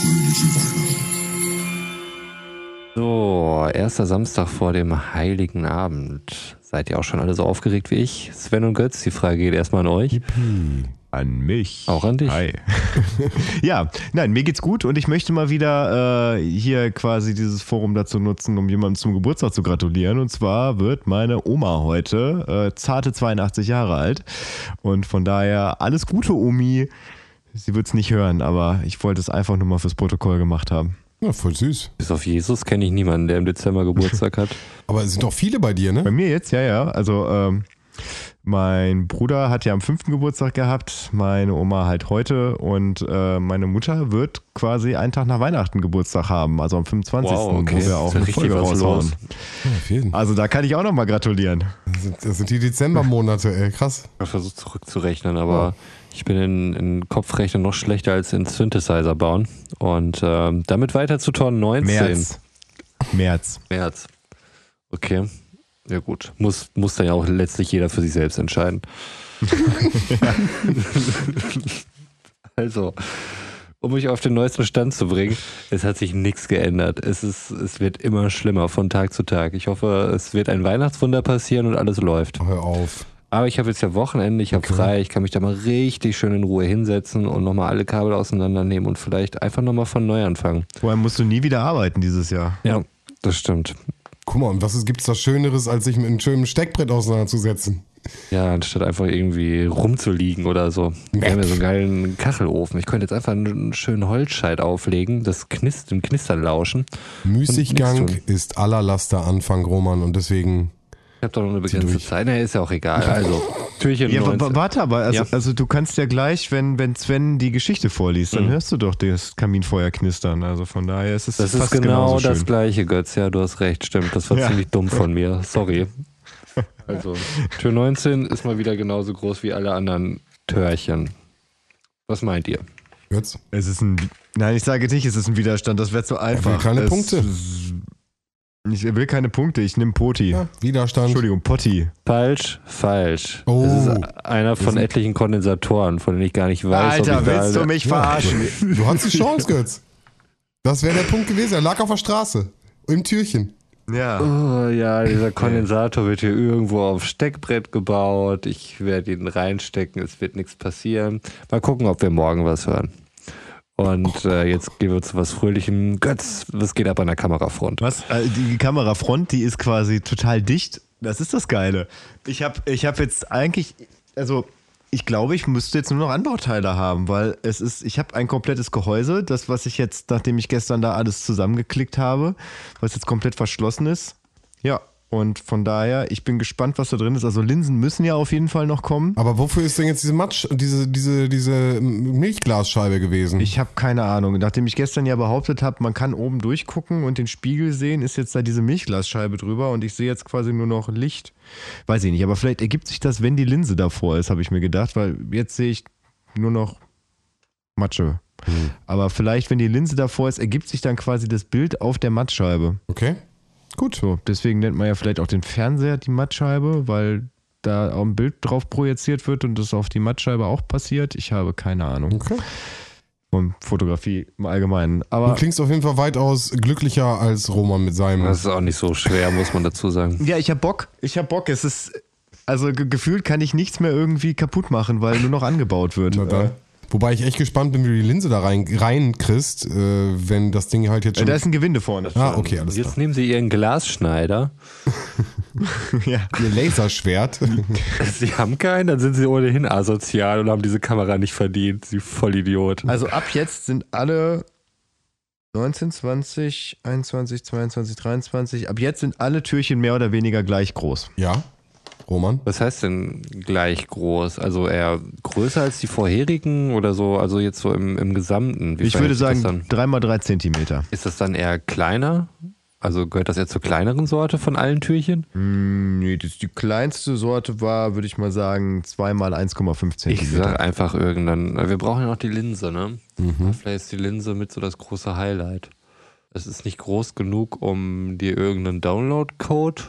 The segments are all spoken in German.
Fröhliche Weihnachten. So, erster Samstag vor dem Heiligen Abend. Seid ihr auch schon alle so aufgeregt wie ich? Sven und Götz, die Frage geht erstmal an euch. An mich. Auch an dich. Hi. ja, nein, mir geht's gut und ich möchte mal wieder äh, hier quasi dieses Forum dazu nutzen, um jemandem zum Geburtstag zu gratulieren. Und zwar wird meine Oma heute äh, zarte 82 Jahre alt. Und von daher alles Gute, Omi. Sie wird's nicht hören, aber ich wollte es einfach nur mal fürs Protokoll gemacht haben. Ja, voll süß. Bis auf Jesus kenne ich niemanden, der im Dezember Geburtstag hat. Aber es sind doch viele bei dir, Bei ne? mir jetzt, ja, ja. Also ähm, mein Bruder hat ja am fünften Geburtstag gehabt, meine Oma halt heute und äh, meine Mutter wird quasi einen Tag nach Weihnachten Geburtstag haben, also am 25. Wow, okay. wo wir auch ja eine richtig Folge raushauen. Ja. Also da kann ich auch nochmal gratulieren. Das sind, das sind die Dezembermonate, ey, krass. Ich habe versucht zurückzurechnen, aber ich bin in, in Kopfrechnen noch schlechter als in Synthesizer bauen. Und ähm, damit weiter zu Tor 19. März. März. März. Okay. Ja gut. Muss, muss dann ja auch letztlich jeder für sich selbst entscheiden. also, um mich auf den neuesten Stand zu bringen, es hat sich nichts geändert. Es, ist, es wird immer schlimmer von Tag zu Tag. Ich hoffe, es wird ein Weihnachtswunder passieren und alles läuft. Hör auf. Aber ich habe jetzt ja Wochenende, ich habe Okay. frei, ich kann mich da mal richtig schön in Ruhe hinsetzen und nochmal alle Kabel auseinandernehmen und vielleicht einfach nochmal von neu anfangen. Vorher musst du nie wieder arbeiten dieses Jahr. Ja, das stimmt. Guck mal, und was gibt es da Schöneres, als sich mit einem schönen Steckbrett auseinanderzusetzen? Ja, anstatt einfach irgendwie rumzuliegen oder so. Wir haben ja so einen geilen Kachelofen. Ich könnte jetzt einfach einen schönen Holzscheit auflegen, das Knist dem Knistern lauschen. Müßiggang ist aller Laster Anfang, Roman, und deswegen. Ich habe doch noch eine begrenzte. Zeit. Na, ist ja auch egal. Also, Türchen Ja, wa- 19. wa- warte aber, also, Ja. also du kannst ja gleich, wenn, wenn Sven die Geschichte vorliest, dann Mhm. hörst du doch das Kaminfeuer knistern. Also von daher ist es Das ist fast genau genauso das schön. gleiche, Götz. Ja, du hast recht, stimmt. Das war Ja. ziemlich dumm von mir. Sorry. Also, Tür 19 ist mal wieder genauso groß wie alle anderen Törchen. Was meint ihr? Jetzt? Es ist ein. Nein, ich sage nicht, es ist ein Widerstand, das wäre zu einfach. keine es, Punkte. Ich will keine Punkte, ich nehme Poti. Ja, Widerstand. Entschuldigung, Potti. Falsch, falsch. Oh. Das ist einer von etlichen Kondensatoren, von denen ich gar nicht weiß, Alter, ob ich da willst du mich verarschen? Du hattest die Chance, Götz. Das wäre der Punkt gewesen. Er lag auf der Straße. Im Türchen. Ja. Oh ja, dieser Kondensator wird hier irgendwo auf Steckbrett gebaut. Ich werde ihn reinstecken, es wird nichts passieren. Mal gucken, ob wir morgen was hören. Und äh, jetzt gehen wir zu was Fröhlichem. Götz, was geht ab an der Kamerafront? Was? Äh, Die Kamerafront, die ist quasi total dicht. Das ist das Geile. Ich habe ich hab jetzt eigentlich, also ich glaube, ich müsste jetzt nur noch Anbauteile haben, weil es ist, ich habe ein komplettes Gehäuse, das, was ich jetzt, nachdem ich gestern da alles zusammengeklickt habe, was jetzt komplett verschlossen ist. Ja, und von daher, ich bin gespannt, was da drin ist. Also Linsen müssen ja auf jeden Fall noch kommen. Aber wofür ist denn jetzt diese Matsch, diese, diese, diese Milchglasscheibe gewesen? Ich habe keine Ahnung. Nachdem ich gestern ja behauptet habe, man kann oben durchgucken und den Spiegel sehen, ist jetzt da diese Milchglasscheibe drüber und ich sehe jetzt quasi nur noch Licht. Weiß ich nicht, aber vielleicht ergibt sich das, wenn die Linse davor ist, habe ich mir gedacht, weil jetzt sehe ich nur noch Matsche. Aber vielleicht, wenn die Linse davor ist, ergibt sich dann quasi das Bild auf der Mattscheibe. Okay. Gut. So, deswegen nennt man ja vielleicht auch den Fernseher die Mattscheibe, weil da auch ein Bild drauf projiziert wird und das auf die Mattscheibe auch passiert. Ich habe keine Ahnung Okay. von Fotografie im Allgemeinen. Du Aber klingst auf jeden Fall weitaus glücklicher als Roman mit seinem. Das ist auch nicht so schwer, muss man dazu sagen. ja, ich habe Bock. Ich habe Bock. Es ist also ge gefühlt kann ich nichts mehr irgendwie kaputt machen, weil nur noch angebaut wird. Na dann. Wobei ich echt gespannt bin, wie du die Linse da rein, reinkriegst, äh, wenn das Ding halt jetzt schon. da ist ein Gewinde vorne. ah, okay, alles klar. Jetzt nehmen Sie Ihren Glasschneider. ja. Ihr Laserschwert. Sie haben keinen, dann sind Sie ohnehin asozial und haben diese Kamera nicht verdient. Sie Vollidiot. Also ab jetzt sind alle 19, 20, 21, 22, 23. Ab jetzt sind alle Türchen mehr oder weniger gleich groß. ja. Roman. Was heißt denn gleich groß? Also eher größer als die vorherigen oder so? Also jetzt so im, im Gesamten? Wie ich würde sagen das dann? 3 mal 3 Zentimeter. Ist das dann eher kleiner? Also gehört das eher zur kleineren Sorte von allen Türchen? Hm, nee, das, die kleinste Sorte war, würde ich mal sagen, 2 mal 1,5 Ich Zentimeter. sag einfach irgendein. Wir brauchen ja noch die Linse, ne? Vielleicht ist die Linse mit so das große Highlight. Es ist nicht groß genug, um dir irgendeinen Download-Code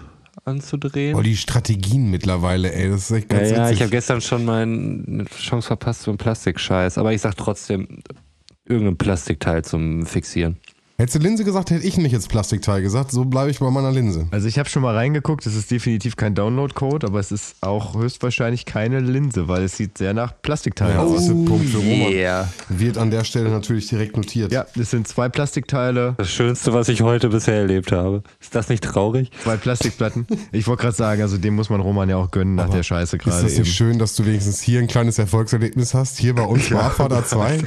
anzudrehen. Oh, die Strategien mittlerweile, ey, das ist echt ja, ganz ja, ich witzig. habe gestern schon meine Chance verpasst für einen Plastikscheiß, aber ich sag trotzdem, irgendein Plastikteil zum Fixieren. Hättest du Linse gesagt, hätte ich nicht jetzt Plastikteil gesagt. So bleibe ich bei meiner Linse. Also ich habe schon mal reingeguckt, es ist definitiv kein Download-Code, aber es ist auch höchstwahrscheinlich keine Linse, weil es sieht sehr nach Plastikteil Ja, aus. das ist ein Punkt für Roman. Yeah. Wird an der Stelle natürlich direkt notiert. Ja, es sind zwei Plastikteile, Das Schönste, was ich heute bisher erlebt habe. Ist das nicht traurig? zwei Plastikplatten. Ich wollte gerade sagen, also dem muss man Roman ja auch gönnen nach der Scheiße Ist gerade das eben. nicht schön, dass du wenigstens hier ein kleines Erfolgserlebnis hast? Hier bei uns bei Abfahrt A2?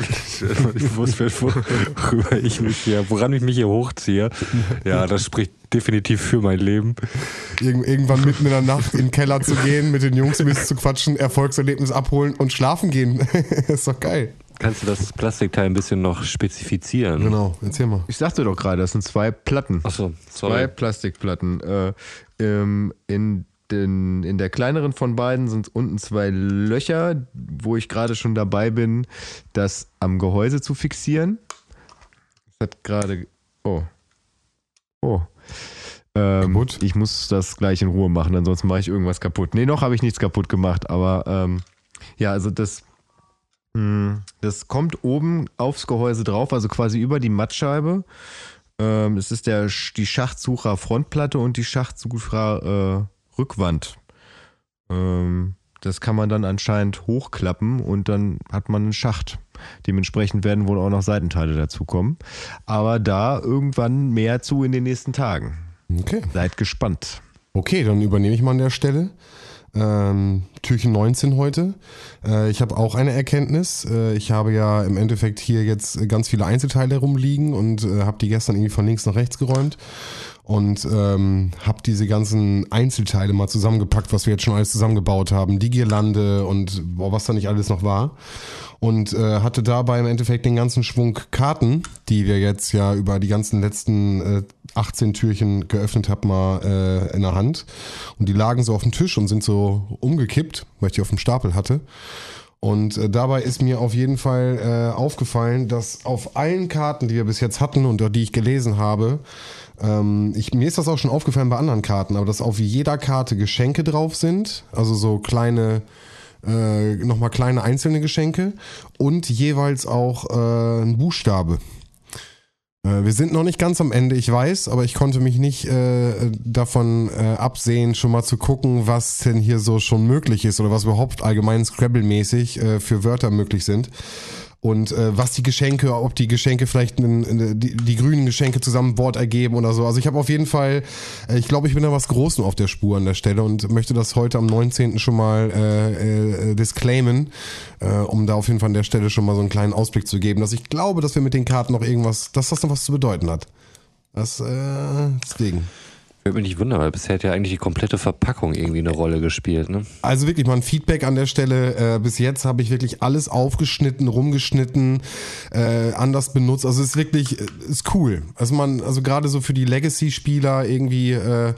Ich wusste, worüber ich mich hier, woran ich mich hier hochziehe. Ja, das spricht definitiv für mein Leben. Irgend, irgendwann mitten in der Nacht in den Keller zu gehen, mit den Jungs ein bisschen zu quatschen, Erfolgserlebnis abholen und schlafen gehen. ist doch geil. Kannst du das Plastikteil ein bisschen noch spezifizieren? Genau, erzähl mal. Ich sagte doch gerade, das sind zwei Platten. Achso, Zwei. Plastikplatten. Äh, ähm, in, den, in der kleineren von beiden sind unten zwei Löcher, wo ich gerade schon dabei bin, das am Gehäuse zu fixieren. Hat gerade. Oh. Oh. Ähm? Ich muss das gleich in Ruhe machen, ansonsten mache ich irgendwas kaputt. Nee, noch habe ich nichts kaputt gemacht, aber ähm, ja, also das. mh, Das kommt oben aufs Gehäuse drauf, also quasi über die Mattscheibe. Ähm, es ist der, die Schachtsucher Frontplatte und die Schachtsucher äh, Rückwand. Ähm, das kann man dann anscheinend hochklappen und dann hat man einen Schacht. Dementsprechend werden wohl auch noch Seitenteile dazukommen. Aber da irgendwann mehr zu in den nächsten Tagen. Okay. Seid gespannt. Okay, dann übernehme ich mal an der Stelle. Ähm, Türchen 19 heute. Äh, ich habe auch eine Erkenntnis. Äh, ich habe ja im Endeffekt hier jetzt ganz viele Einzelteile rumliegen und äh, habe die gestern irgendwie von links nach rechts geräumt und ähm, habe diese ganzen Einzelteile mal zusammengepackt, was wir jetzt schon alles zusammengebaut haben. Die Girlande und boah, was da nicht alles noch war. Und äh, hatte dabei im Endeffekt den ganzen Schwung Karten, die wir jetzt ja über die ganzen letzten äh, 18 Türchen geöffnet haben, mal äh, in der Hand. Und die lagen so auf dem Tisch und sind so umgekippt, weil ich die auf dem Stapel hatte. Und äh, dabei ist mir auf jeden Fall äh, aufgefallen, dass auf allen Karten, die wir bis jetzt hatten und die ich gelesen habe, ähm, ich, mir ist das auch schon aufgefallen bei anderen Karten, aber dass auf jeder Karte Geschenke drauf sind, also so kleine, äh, nochmal kleine einzelne Geschenke und jeweils auch äh, ein Buchstabe. Äh, Wir sind noch nicht ganz am Ende, ich weiß, aber ich konnte mich nicht äh, davon äh, absehen, schon mal zu gucken, was denn hier so schon möglich ist oder was überhaupt allgemein Scrabble-mäßig äh, für Wörter möglich sind. Und äh, was die Geschenke, ob die Geschenke vielleicht einen, eine, die, die grünen Geschenke zusammen Wort ergeben oder so. Also ich habe auf jeden Fall, äh, ich glaube, ich bin da was Großem auf der Spur an der Stelle und möchte das heute am 19. schon mal äh, äh, disclaimen, äh, um da auf jeden Fall an der Stelle schon mal so einen kleinen Ausblick zu geben, dass ich glaube, dass wir mit den Karten noch irgendwas, dass das noch was zu bedeuten hat. Das, äh, deswegen. Würde mich nicht wundern, weil bisher hat ja eigentlich die komplette Verpackung irgendwie eine Rolle gespielt. Ne? Also wirklich mal ein Feedback an der Stelle. Äh, bis jetzt habe ich wirklich alles aufgeschnitten, rumgeschnitten, äh, anders benutzt. Also es ist wirklich, äh, ist cool. Also man, also gerade so für die Legacy-Spieler irgendwie, äh,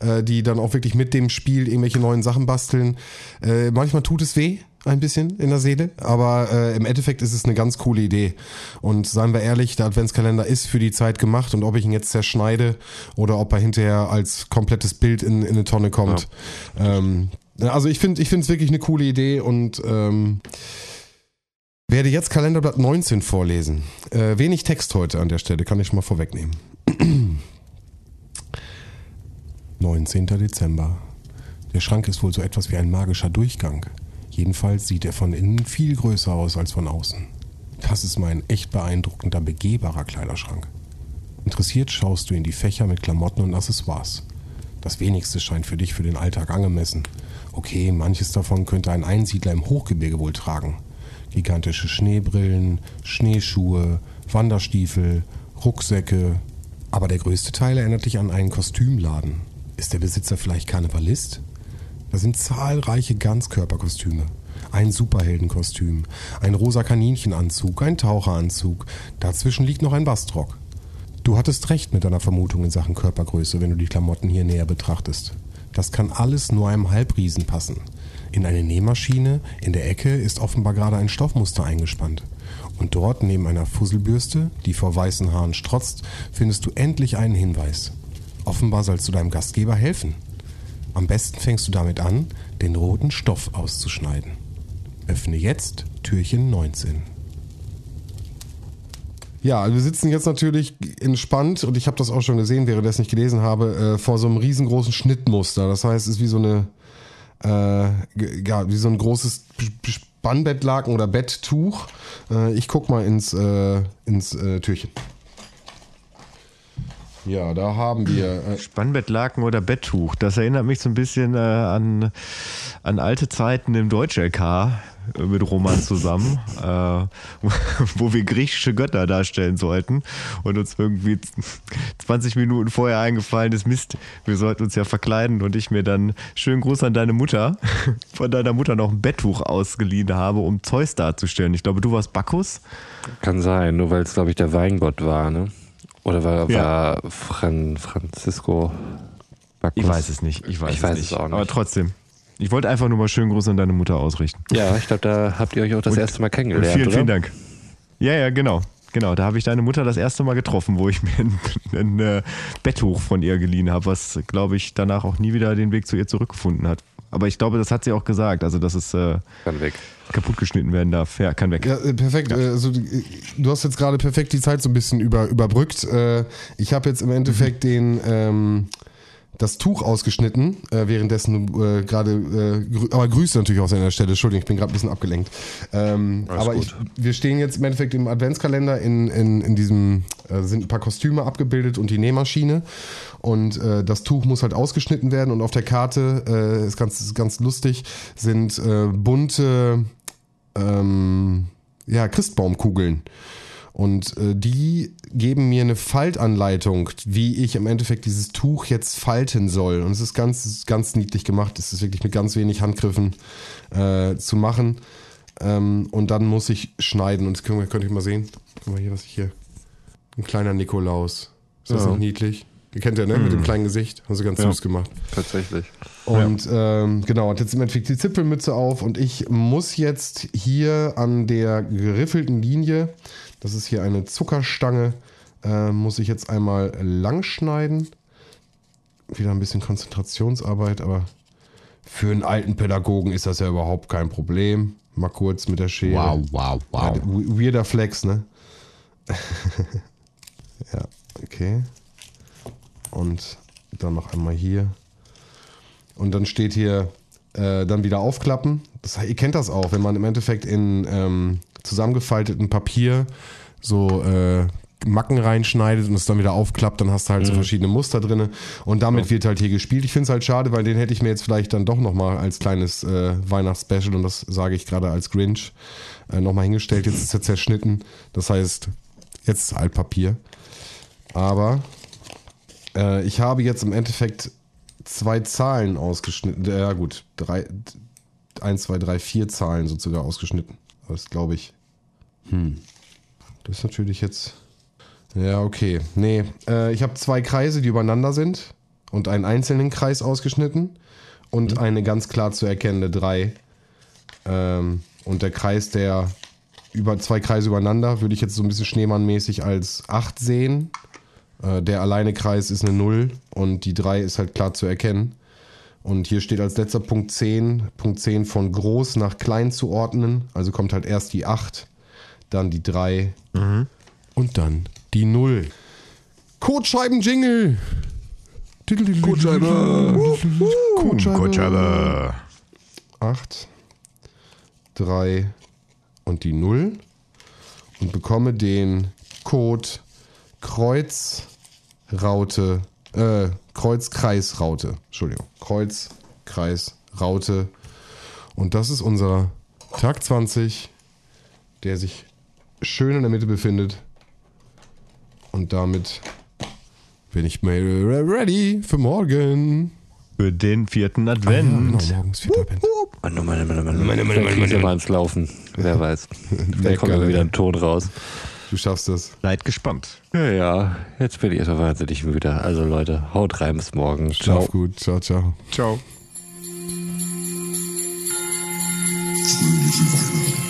äh, die dann auch wirklich mit dem Spiel irgendwelche neuen Sachen basteln. Äh, manchmal tut es weh. Ein bisschen in der Seele, aber äh, im Endeffekt ist es eine ganz coole Idee. Und seien wir ehrlich, der Adventskalender ist für die Zeit gemacht und ob ich ihn jetzt zerschneide oder ob er hinterher als komplettes Bild in, in eine Tonne kommt. Ähm, also ich finde ich finde es wirklich eine coole Idee und ähm, werde jetzt Kalenderblatt 19 vorlesen. Äh, wenig Text heute an der Stelle, kann ich schon mal vorwegnehmen. 19. Dezember. Der Schrank ist wohl so etwas wie ein magischer Durchgang. Jedenfalls sieht er von innen viel größer aus als von außen. Das ist mein echt beeindruckender, begehbarer Kleiderschrank. Interessiert schaust du in die Fächer mit Klamotten und Accessoires. Das wenigste scheint für dich für den Alltag angemessen. Okay, manches davon könnte ein Einsiedler im Hochgebirge wohl tragen. Gigantische Schneebrillen, Schneeschuhe, Wanderstiefel, Rucksäcke. Aber der größte Teil erinnert dich an einen Kostümladen. Ist der Besitzer vielleicht Karnevalist? Da sind zahlreiche Ganzkörperkostüme. Ein Superheldenkostüm, ein rosa Kaninchenanzug, ein Taucheranzug. Dazwischen liegt noch ein Bastrock. Du hattest recht mit deiner Vermutung in Sachen Körpergröße, wenn du die Klamotten hier näher betrachtest. Das kann alles nur einem Halbriesen passen. In eine Nähmaschine in der Ecke ist offenbar gerade ein Stoffmuster eingespannt. Und dort neben einer Fusselbürste, die vor weißen Haaren strotzt, findest du endlich einen Hinweis. Offenbar sollst du deinem Gastgeber helfen. Am besten fängst du damit an, den roten Stoff auszuschneiden. Öffne jetzt Türchen 19. Ja, wir sitzen jetzt natürlich entspannt und ich habe das auch schon gesehen, während ich das nicht gelesen habe, äh, vor so einem riesengroßen Schnittmuster. Das heißt, es ist wie so eine, äh, ja, wie so ein großes Spannbettlaken oder Betttuch. Äh, ich guck mal ins, äh, ins äh, Türchen. Ja, da haben wir. Äh Spannbettlaken oder Betttuch. Das erinnert mich so ein bisschen äh, an, an alte Zeiten im Deutsch-LK äh, mit Roman zusammen, äh, wo wir griechische Götter darstellen sollten und uns irgendwie 20 Minuten vorher eingefallen ist, Mist, wir sollten uns ja verkleiden und ich mir dann schönen Gruß an deine Mutter, von deiner Mutter noch ein Betttuch ausgeliehen habe, um Zeus darzustellen. Ich glaube, du warst Bacchus? Kann sein, nur weil es, glaube ich, der Weingott war, ne? Oder war, ja. war Fran Francisco Bacchus? Ich weiß es nicht. Ich weiß, ich weiß es, nicht. es auch nicht. Aber trotzdem. Ich wollte einfach nur mal schönen Gruß an deine Mutter ausrichten. Ja, ich glaube, da habt ihr euch auch das und, erste Mal kennengelernt. Vielen, oder? vielen Dank. Ja, ja, genau. Genau, da habe ich deine Mutter das erste Mal getroffen, wo ich mir ein, ein, ein Betttuch von ihr geliehen habe, was, glaube ich, danach auch nie wieder den Weg zu ihr zurückgefunden hat. Aber ich glaube, das hat sie auch gesagt. Also, dass es äh, kann weg. kaputt geschnitten werden darf. Ja, kann weg. Ja, äh, perfekt. Ja. Äh, also, du hast jetzt gerade perfekt die Zeit so ein bisschen über, überbrückt. Äh, ich habe jetzt im Endeffekt mhm. den. Ähm, das Tuch ausgeschnitten, äh, währenddessen du äh, gerade, äh, aber Grüße natürlich auch an der Stelle, Entschuldigung, ich bin gerade ein bisschen abgelenkt. Ähm, aber ich, wir stehen jetzt im Endeffekt im Adventskalender in, in, in diesem, äh, sind ein paar Kostüme abgebildet und die Nähmaschine und äh, das Tuch muss halt ausgeschnitten werden und auf der Karte, äh, ist ganz, ganz lustig, sind äh, bunte, ähm, ja, Christbaumkugeln. Und äh, die geben mir eine Faltanleitung, wie ich im Endeffekt dieses Tuch jetzt falten soll. Und es ist ganz, ganz niedlich gemacht. Es ist wirklich mit ganz wenig Handgriffen äh, zu machen. Ähm, und dann muss ich schneiden. Und das können wir, könnt ihr mal sehen. Guck mal hier, was ich hier. Ein kleiner Nikolaus. Ist das ja. nicht niedlich? Ihr kennt ja, ne? Mhm. Mit dem mhm. kleinen Gesicht. Haben sie ganz ja. süß gemacht. Tatsächlich. Und ja. ähm, genau, hat jetzt im Endeffekt die Zipfelmütze auf und ich muss jetzt hier an der geriffelten Linie das ist hier eine Zuckerstange. Äh, muss ich jetzt einmal lang schneiden. Wieder ein bisschen Konzentrationsarbeit, aber für einen alten Pädagogen ist das ja überhaupt kein Problem. Mal kurz mit der Schere. Wow, wow, wow. Ja, weirder Flex, ne? ja, okay. Und dann noch einmal hier. Und dann steht hier, äh, dann wieder aufklappen. Das, ihr kennt das auch, wenn man im Endeffekt in ähm, zusammengefalteten Papier so äh, Macken reinschneidet und es dann wieder aufklappt, dann hast du halt mhm. so verschiedene Muster drin. Und damit ja. wird halt hier gespielt. Ich finde es halt schade, weil den hätte ich mir jetzt vielleicht dann doch nochmal als kleines äh, Weihnachtsspecial, und das sage ich gerade als Grinch, äh, nochmal hingestellt. Jetzt ist er zerschnitten. Das heißt, jetzt ist Altpapier. Aber äh, ich habe jetzt im Endeffekt zwei Zahlen ausgeschnitten. Ja gut, drei, eins, zwei, drei, vier Zahlen sozusagen ausgeschnitten. Das glaube ich. Hm. Das ist natürlich jetzt. Ja, okay. Nee, äh, ich habe zwei Kreise, die übereinander sind und einen einzelnen Kreis ausgeschnitten und mhm. eine ganz klar zu erkennende drei. Ähm, und der Kreis, der über zwei Kreise übereinander, würde ich jetzt so ein bisschen schneemannmäßig als 8 sehen. Äh, der alleine Kreis ist eine 0 und die 3 ist halt klar zu erkennen. Und hier steht als letzter Punkt 10, Punkt 10 von groß nach klein zu ordnen. Also kommt halt erst die 8 dann die 3 mhm. und dann die 0. Kotscheiben-Jingle. Kotscheibe. Kotscheibe. 8, 3 und die 0 und bekomme den Code Kreuz Raute äh, Kreuz Kreis Raute. Entschuldigung. Kreuz Kreis Raute. Und das ist unser Tag 20, der sich schön in der Mitte befindet. Und damit bin ich mal ready für morgen. Für den vierten Advent. Ah, ja, genau, morgens vierter Advent. Meine, meine, meine, meine, meine, meine, meine, meine. mal ins Laufen. Wer weiß. Vielleicht kommt immer wieder ein Ton raus. Du schaffst das. Seid gespannt. Ja, ja. Jetzt bin ich erstmal wahnsinnig müde. Also Leute, haut rein bis morgen. Ciao. Schlaf gut. Ciao, ciao. Ciao. Fröhliche Weihnachten.